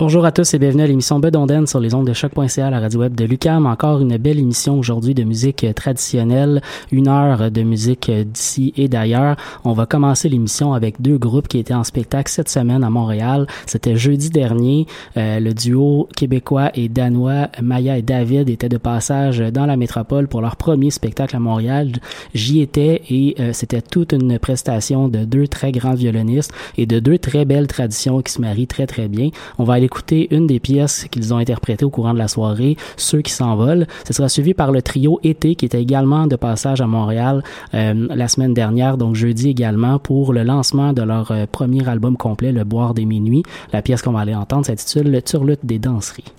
Bonjour à tous et bienvenue à l'émission Bedonden sur les ondes de choc.ca, la radio web de Lucam. Encore une belle émission aujourd'hui de musique traditionnelle, une heure de musique d'ici et d'ailleurs. On va commencer l'émission avec deux groupes qui étaient en spectacle cette semaine à Montréal. C'était jeudi dernier. Euh, le duo québécois et danois Maya et David étaient de passage dans la métropole pour leur premier spectacle à Montréal. J'y étais et euh, c'était toute une prestation de deux très grands violonistes et de deux très belles traditions qui se marient très très bien. On va aller écouter une des pièces qu'ils ont interprétées au courant de la soirée, Ceux qui s'envolent. Ce sera suivi par le trio Été qui était également de passage à Montréal euh, la semaine dernière, donc jeudi également, pour le lancement de leur euh, premier album complet, Le Boire des Minuits. La pièce qu'on va aller entendre s'intitule Le Turlute des danseries.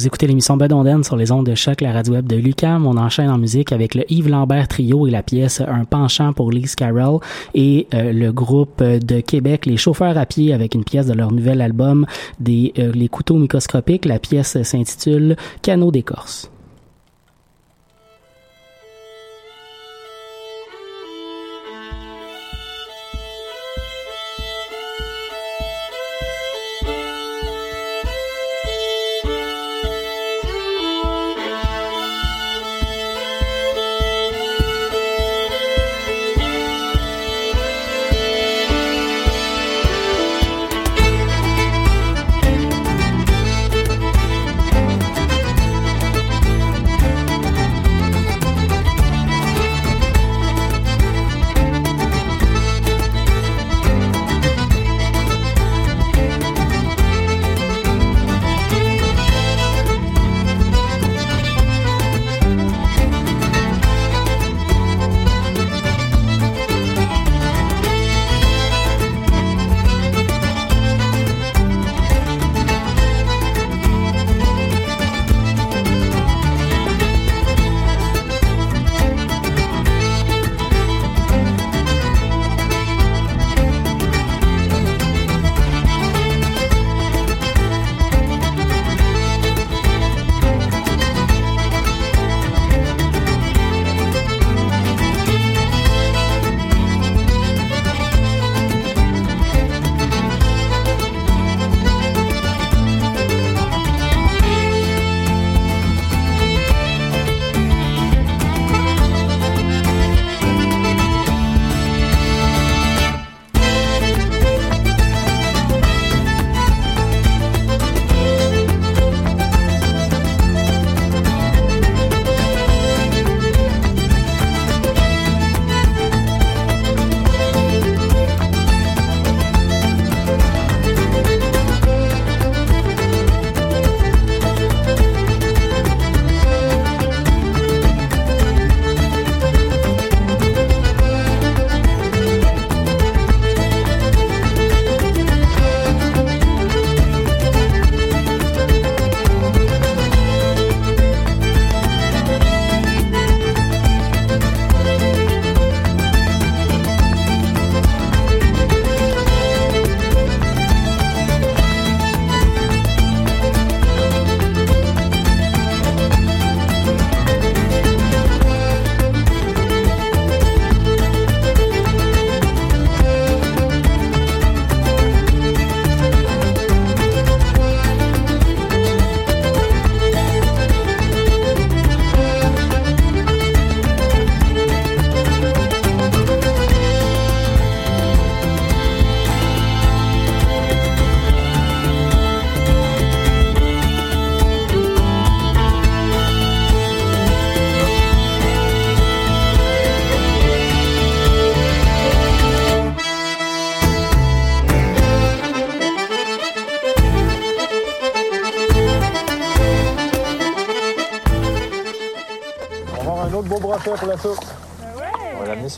Vous écoutez l'émission Bedonden sur les ondes de choc, la radio web de Lucam. On enchaîne en musique avec le Yves Lambert Trio et la pièce Un penchant pour Lise Carroll et euh, le groupe de Québec, les chauffeurs à pied avec une pièce de leur nouvel album euh, Les couteaux microscopiques. La pièce s'intitule Canot d'écorce.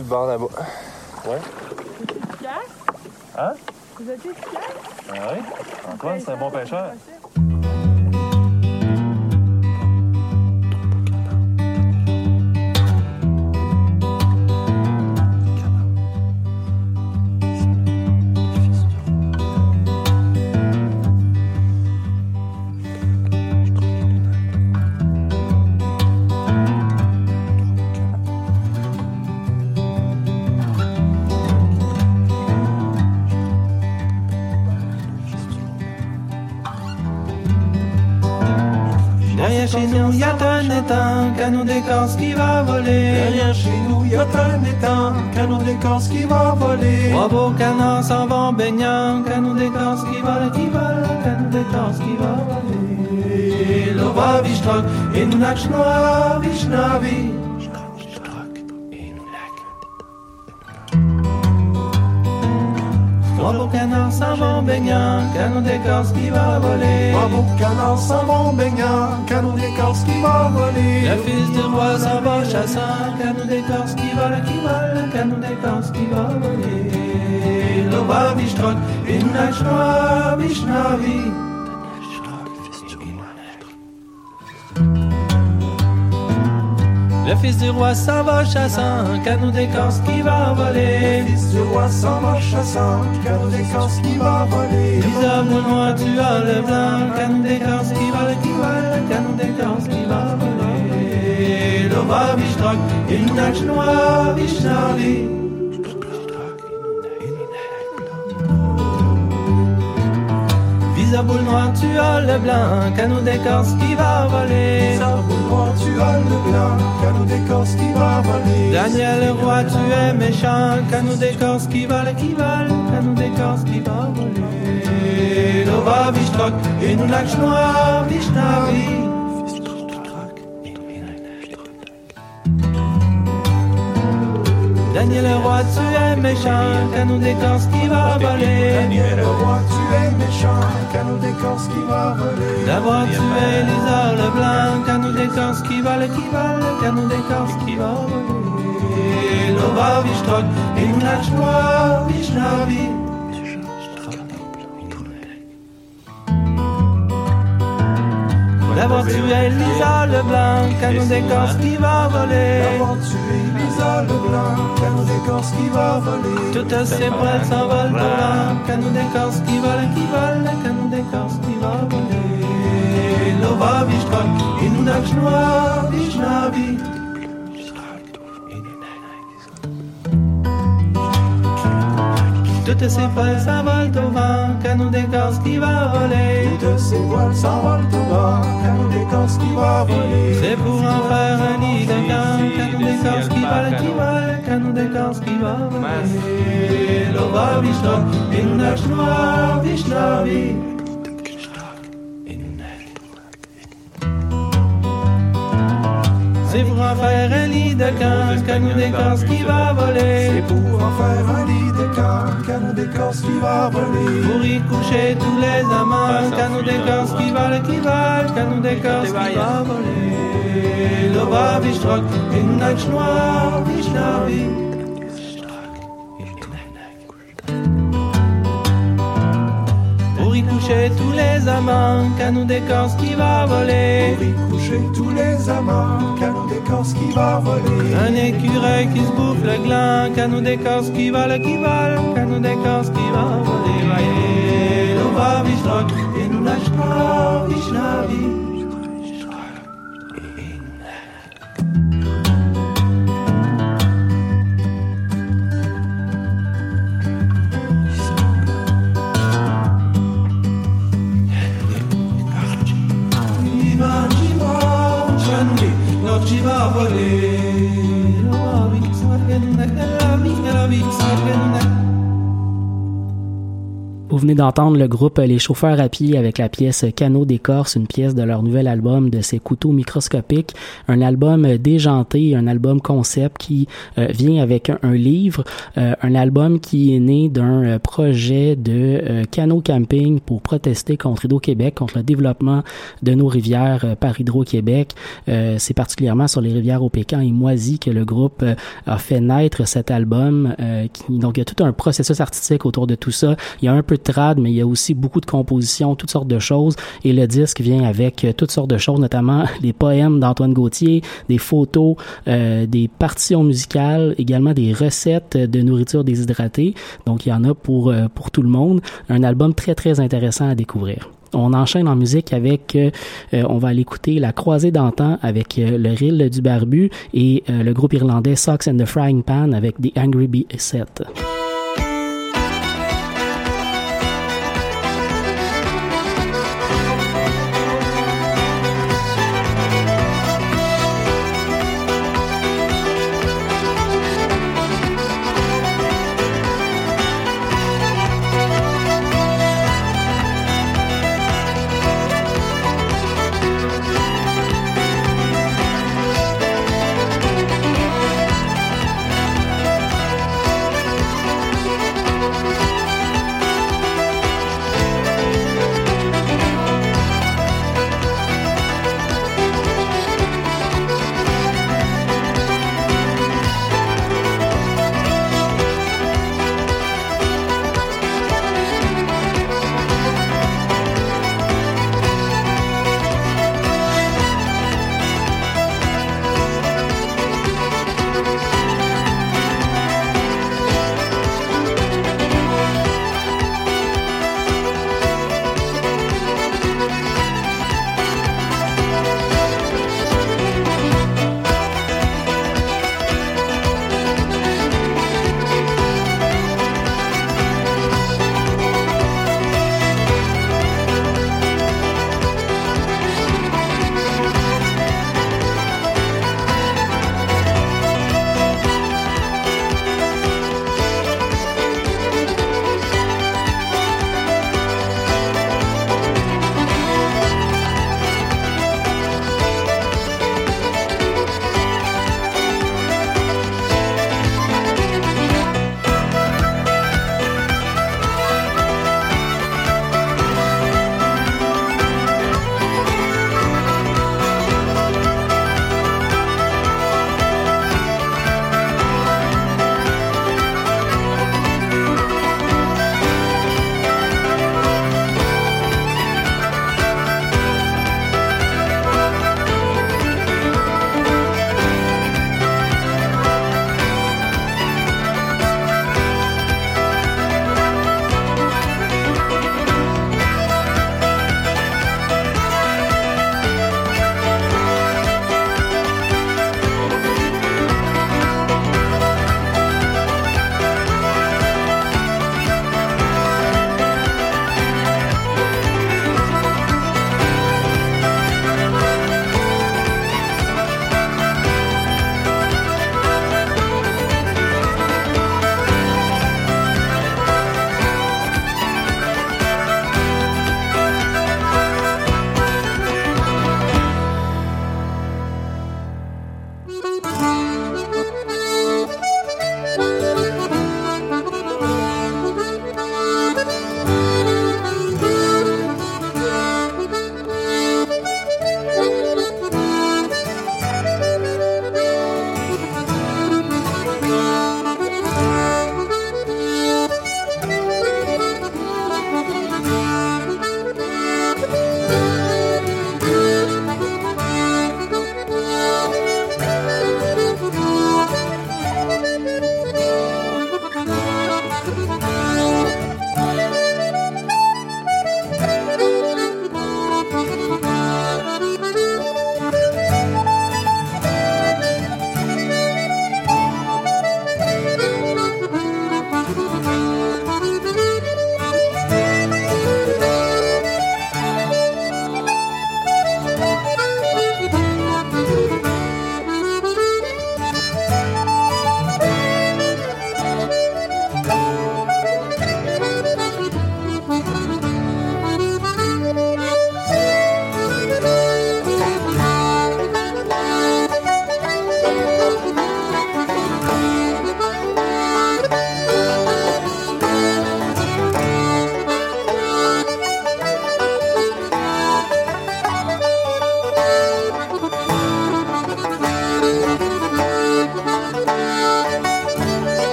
Sur le bord là-bas. Ouais. Hein? Vous êtes efficace? Ah oui. Antoine, c'est un bon pêcheur. Un canon d'écorce qui va voler. Derrière chez nous, y a un étang, canon d'écorce qui va voler. Trois beaux canards s'en vont baignant, canon d'écorce qui vole, qui vole, canon d'écorce qui va voler. Lova vishtrok, et nous nachnoa, vishnavi. Vont baignant, canon d'écorce qui va voler. Beaux canards s'en vont baignant, canon d'écorce qui va voler. Le fils du roi s'en va chassant, canon d'écorce qui vole, qui vole, canon d'écorce qui va voler. Lova vishtrok, et nous nachnoa, fils du roi s'en va chassant, canou d'écorce qui va voler. Le fils du roi s'en va chassant, canou d'écorce qui va voler. Visable noir, tu as le blanc, canou d'écorce qui va, qui va, canou d'écorce qui va voler. Lova vishtrok, inach noir, vishnavi. Visa boule noire, tu as le blanc, canou d'écorce qui va voler. Visa boule noire, tu as le blanc, canou d'écorce qui va voler. Daniel le roi, tu es méchant, canou d'écorce qui vole, qui vole, canou d'écorce qui va voler. Lova vishtrok, et nous lâche noir, vishnavi. Daniel le roi, tu es méchant, canou d'écorce qui va voler. Daniel le roi, tu es méchant, canou d'écorce qui va voler. D'abord tu es Lisa le blanc, canou d'écorce qui vole, qui vole, canou d'écorce qui va voler. Nous lâche noir, vishnavi. D'abord tu es Lisa le blanc, canon d'écorce qui va voler. D'abord tu es Lisa le blanc, canon d'écorce qui va voler. Toutes ces poils s'envolent vent, canon d'écorce qui vole, qui vole, canon d'écorce qui va voler. Noir, vishnavi. Toutes ces poils s'envolent au vent, canon d'écorce qui va voler. Toutes ces poils s'envolent au vent, canon d'écorce qui va voler. C'est pour en faire un lit de camp, canon d'écorce qui vole, qui vole, canon d'écorce qui va voler. Et nous nage noir, vishnavi. C'est pour en faire un lit de camp, canon d'écorce qui va voler. C'est pour en faire un lit de camp, canon d'écorce qui va voler. Pour y coucher tous les amants, canon d'écorce qui vole, qui vole, canon d'écorce qui va voler. Lova vishtrok, et nous nage noir, coucher tous les amants, canon d'écorce qui va voler. Pour y coucher tous les amants, canon d'écorce qui va voler. Un écureuil qui se bouffe le gland, canon d'écorce qui vole, qui vole, canon d'écorce qui va voler. Voyez, Lova vishtrok, et nous noir, vishnavi. D'entendre le groupe Les Chauffeurs à pied avec la pièce Canot d'écorce, une pièce de leur nouvel album de ces couteaux microscopiques, un album déjanté, un album concept qui euh, vient avec un, livre, euh, un album qui est né d'un euh, projet de euh, camping pour protester contre Hydro-Québec, contre le développement de nos rivières euh, par Hydro-Québec. Euh, C'est particulièrement sur les rivières au Pécan et Moisy que le groupe euh, a fait naître cet album. euh, qui, donc, il y a tout un processus artistique autour de tout ça. Il y a un peu de mais il y a aussi beaucoup de compositions, toutes sortes de choses. Et le disque vient avec euh, toutes sortes de choses, notamment les poèmes d'Antoine Gauthier, des photos, euh, des partitions musicales, également des recettes de nourriture déshydratée. Donc, il y en a pour, euh, pour tout le monde. Un album très, très intéressant à découvrir. On enchaîne en musique avec, on va aller écouter La Croisée d'antan avec le Rill du Barbu et le groupe irlandais Socks and the Frying Pan avec The Angry Bee 7.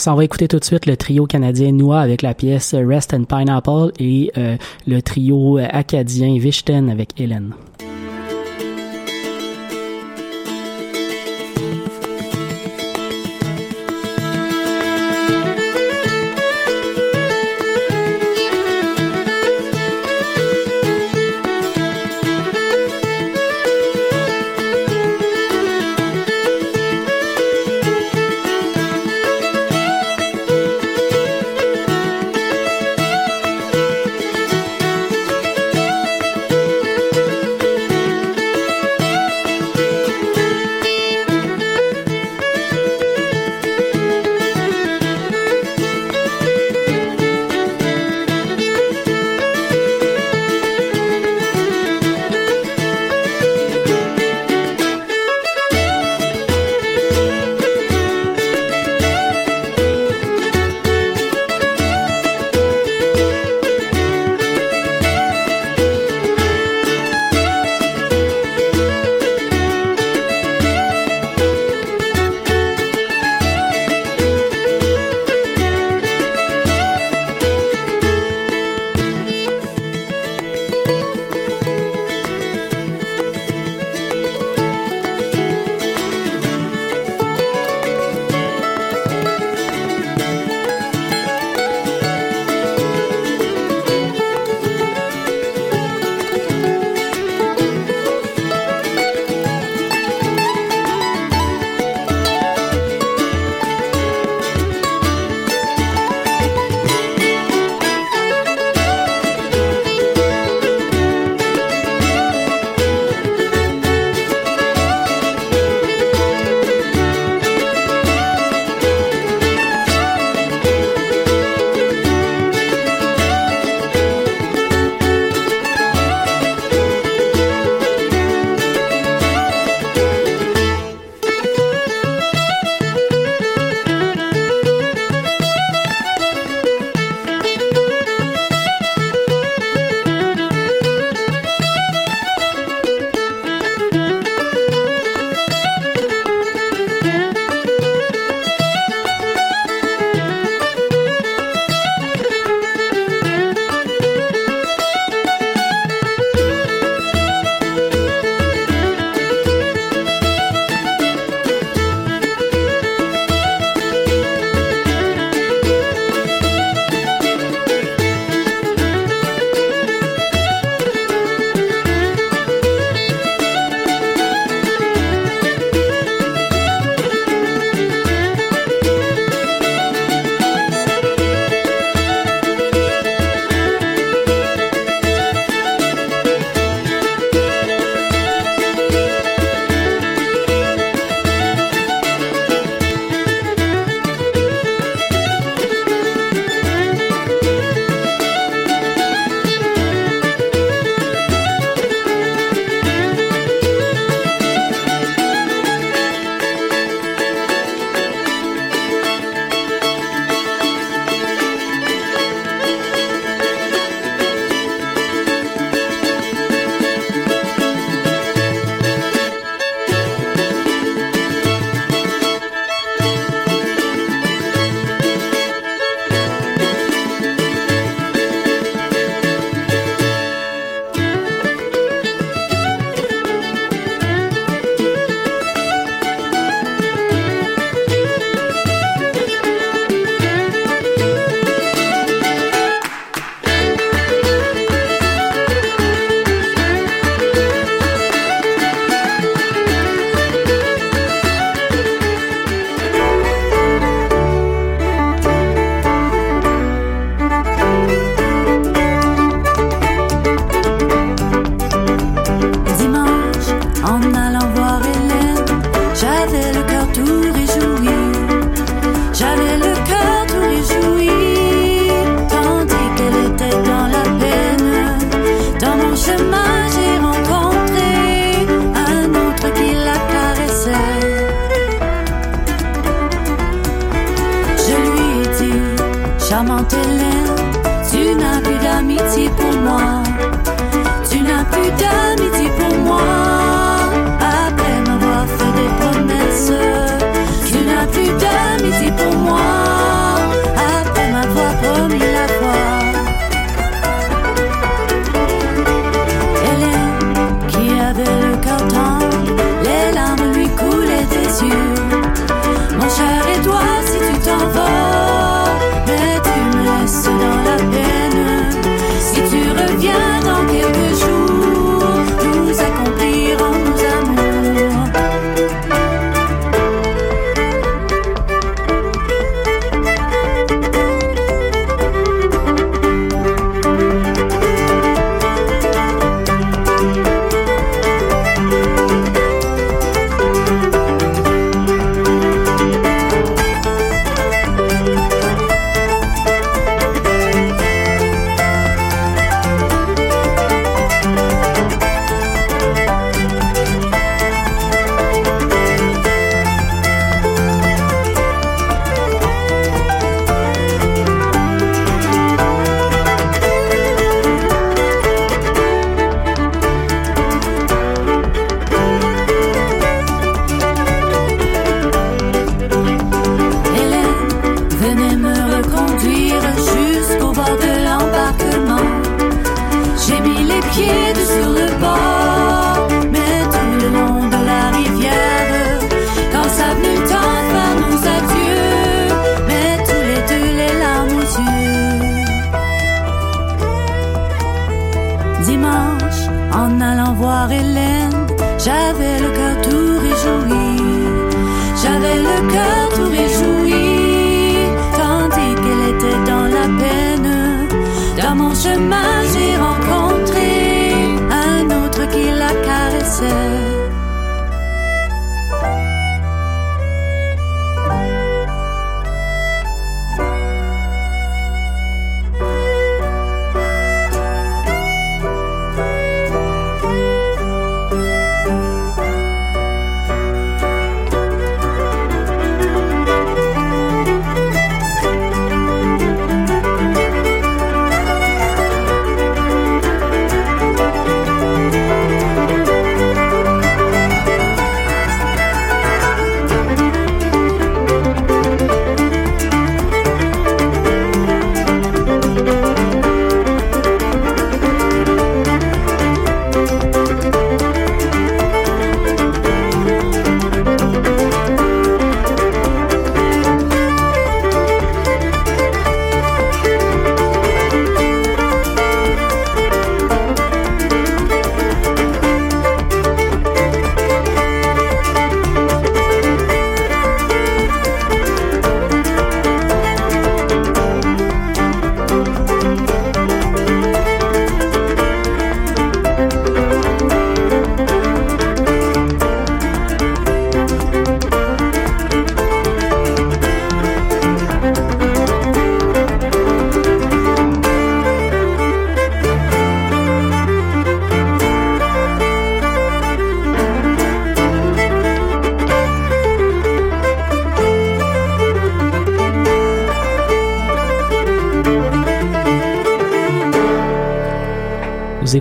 S'en va écouter tout de suite le trio canadien Noah avec la pièce Rest and Pineapple et euh, le trio acadien Vichten avec Hélène.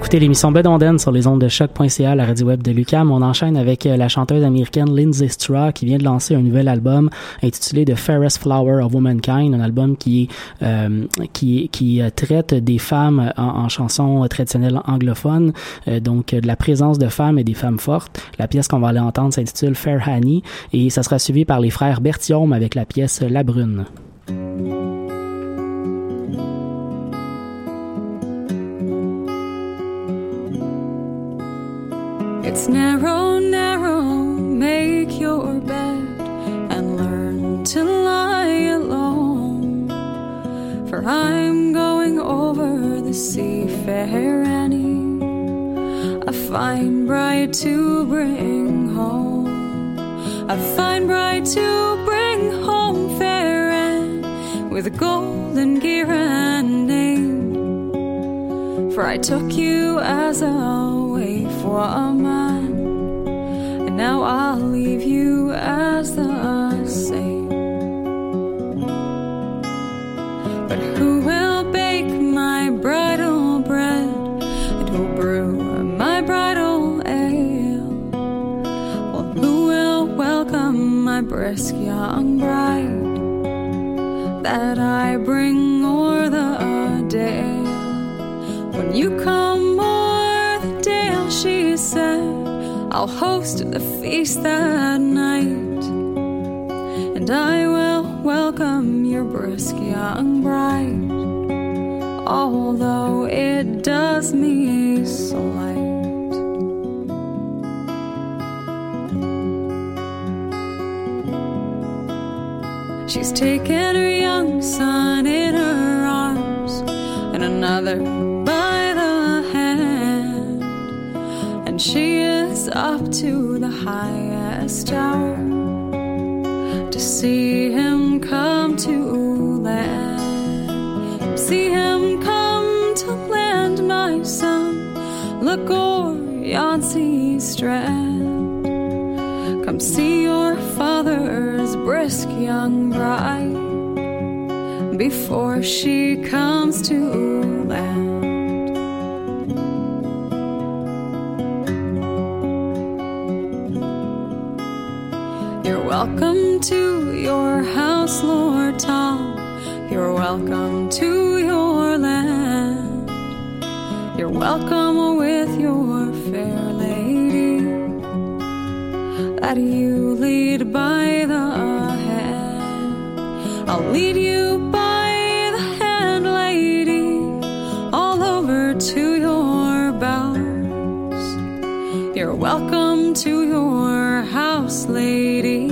Écoutez l'émission Bedonden sur les ondes de choc.ca, la radio web de Lucam. On enchaîne avec euh, la chanteuse américaine Lindsay Straw qui vient de lancer un nouvel album intitulé The Fairest Flower of Womankind, un album qui euh, qui euh, traite des femmes en, en chansons traditionnelles anglophones, donc de la présence de femmes et des femmes fortes. La pièce qu'on va aller entendre s'intitule Fair Honey et ça sera suivi par les frères Berthiaume avec la pièce La Brune. It's narrow, narrow, make your bed and learn to lie alone. For I'm going over the sea, fair Annie, a fine bride to bring home. A fine bride to bring home, fair Anne, with golden gear and name. For I took you as a waif woman, and now I'll leave you as the same. But who will bake my bridal bread? And who'll brew my bridal ale? Well, who will welcome my brisk young bride that I bring o'er the dale? When you come I'll host the feast that night, and I will welcome your brisk young bride, although it does me slight. She's taken her young son in her arms, and another up to the highest tower to see him come to land. See him come to land, my son. Look o'er yon sea strand. Come see your father's brisk young bride before she comes to that you lead by the hand. I'll lead you by the hand, lady, all over to your bowers. You're welcome to your house, lady.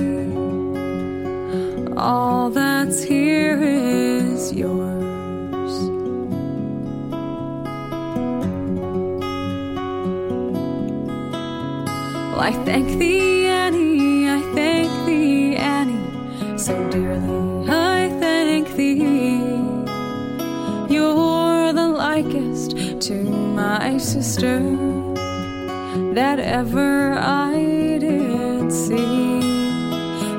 All that's here is yours. I thank thee, sister that ever I did see.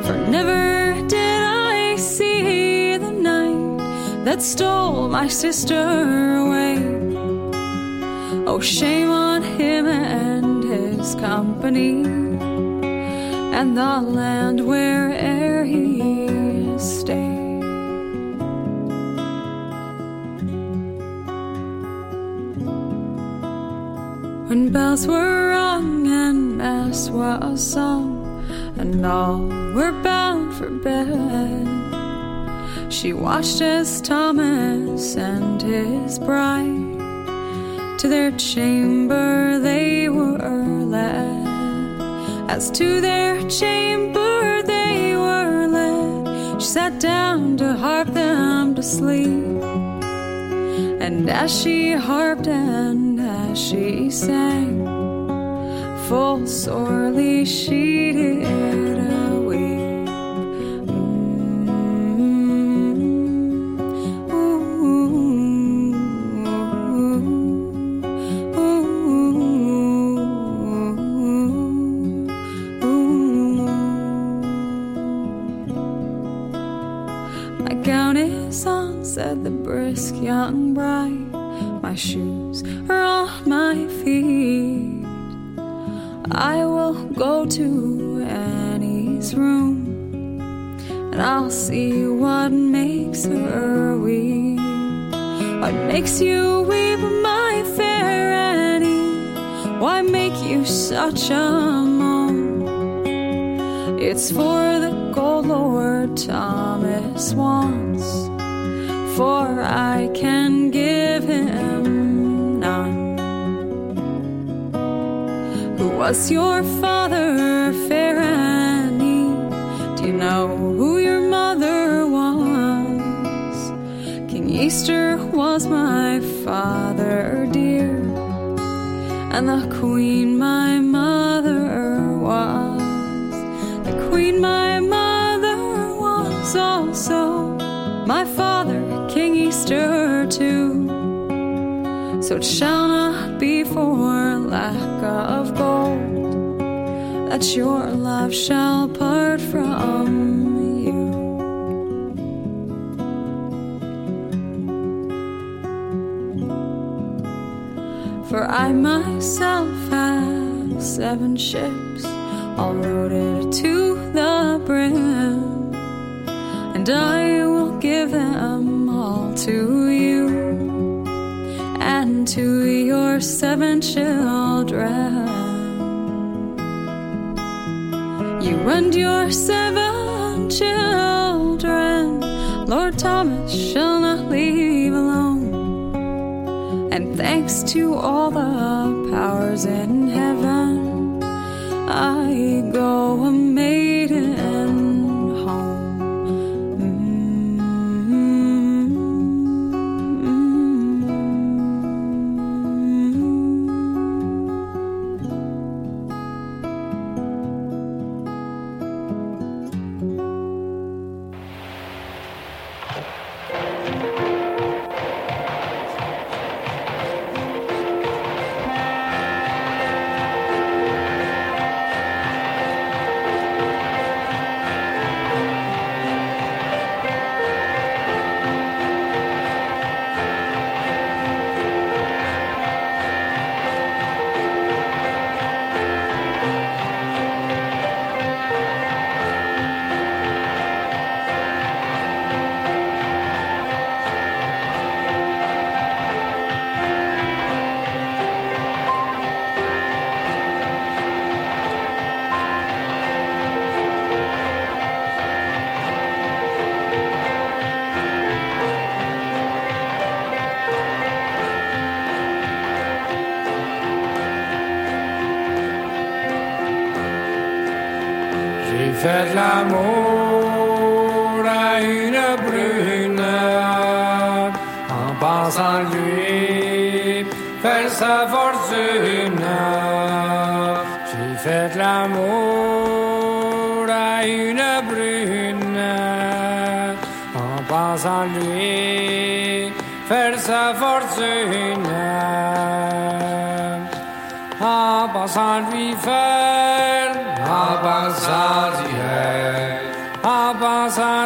For never did I see the night that stole my sister away. Oh, shame on him and his company, and the land where'er he Bells were rung and mass was sung, and all were bound for bed, she watched as Thomas and his bride to their chamber they were led. As to their chamber they were led, she sat down to harp them to sleep. And as she harped and she sang, full sorely she did weep. My gown is on, said the brisk young bride. My shoes are on my feet. I will go to Annie's room and I'll see what makes her weep. What makes you weep, my fair Annie? Why make you such a moan? It's for the gold Lord Thomas wants, for I can give him was your father, fair and Annie? Do you know who your mother was? King Easter was my father, dear, and the queen my mother was. The queen my mother was also my father, King Easter too. So it shall not be for of gold. That your love shall part from you. For I myself have seven ships, all loaded to the brim, and I will give them all to you to your seven children. You and your seven children, Lord Thomas shall not leave alone. And thanks to all the powers in heaven, I go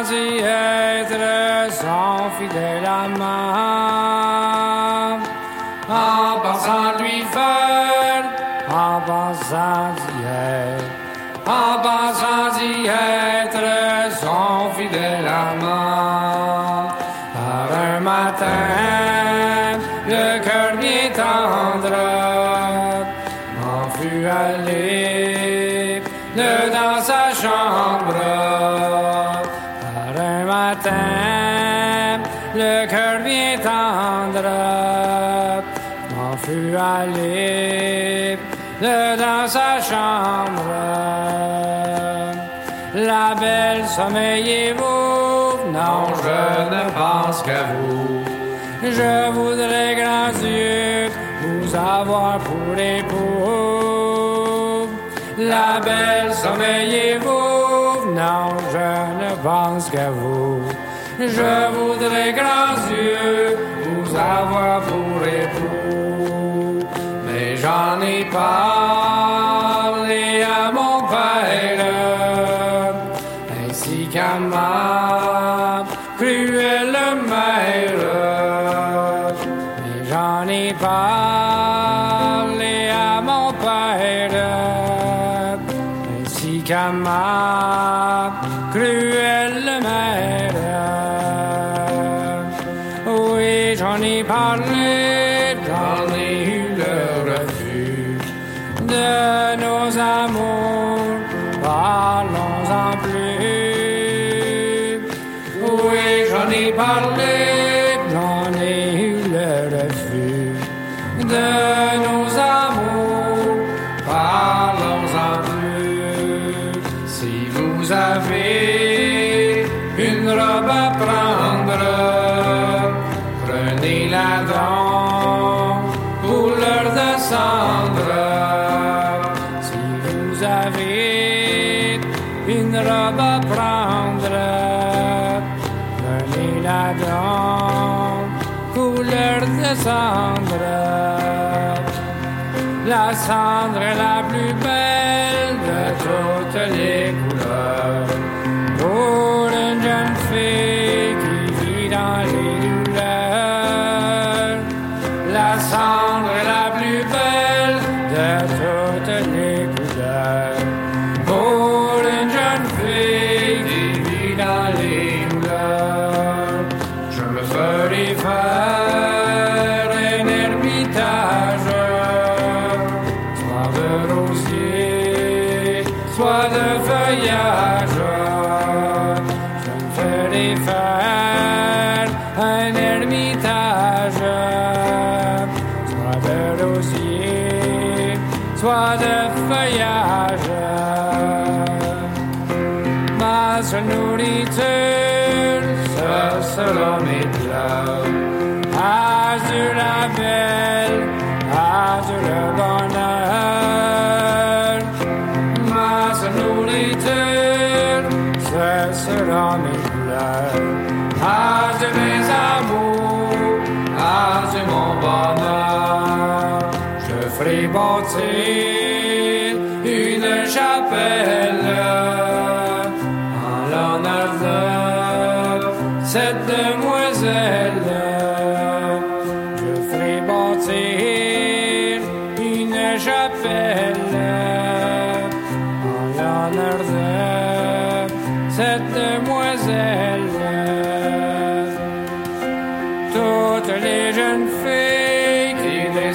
pensant y être son fidèle amant. En pensant lui faire, tendre m'en fut allé le dans sa chambre. La belle sommeillez-vous? Non, je ne pense qu'à vous. Je voudrais, grand Dieu, vous avoir pour époux. La belle sommeillez-vous? Non, je ne pense qu'à vous. Je voudrais, grand Dieu, vous avoir pour époux. Mais j'en ai parlé à mon père, ainsi qu'à ma j'en La cendre est la Mes amours, azur mon bonheur. Je ferai bâtir une chapelle en l'honneur de cette demoiselle. Je ferai bâtir une chapelle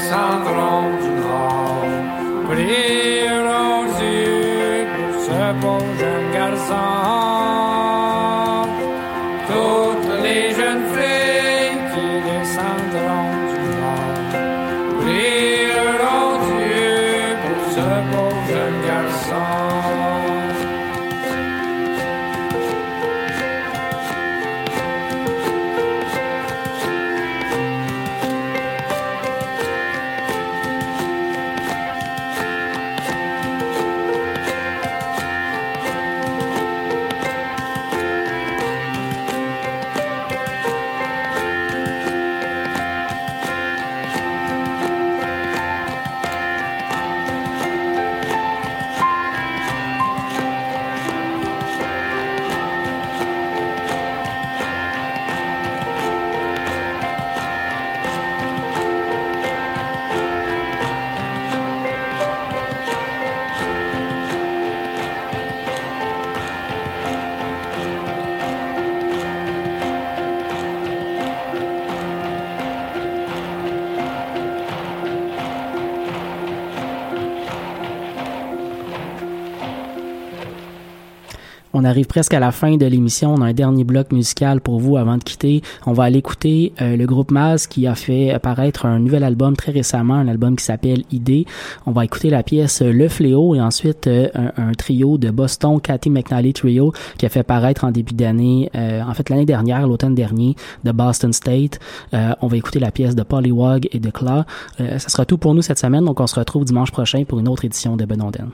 descendront du nord prieront Dieu pour ce beau jeune garçon. On arrive presque à la fin de l'émission. On a un dernier bloc musical pour vous avant de quitter. On va aller écouter euh, le groupe Maz qui a fait apparaître un nouvel album très récemment, un album qui s'appelle Idée. On va écouter la pièce Le Fléau et ensuite euh, un, trio de Boston, Cathy McNally Trio, qui a fait apparaître en début d'année, euh, en fait l'année dernière, l'automne dernier, de Boston State. on va écouter la pièce de Pollywog et de Claw. ça sera tout pour nous cette semaine, donc on se retrouve dimanche prochain pour une autre édition de Benonden.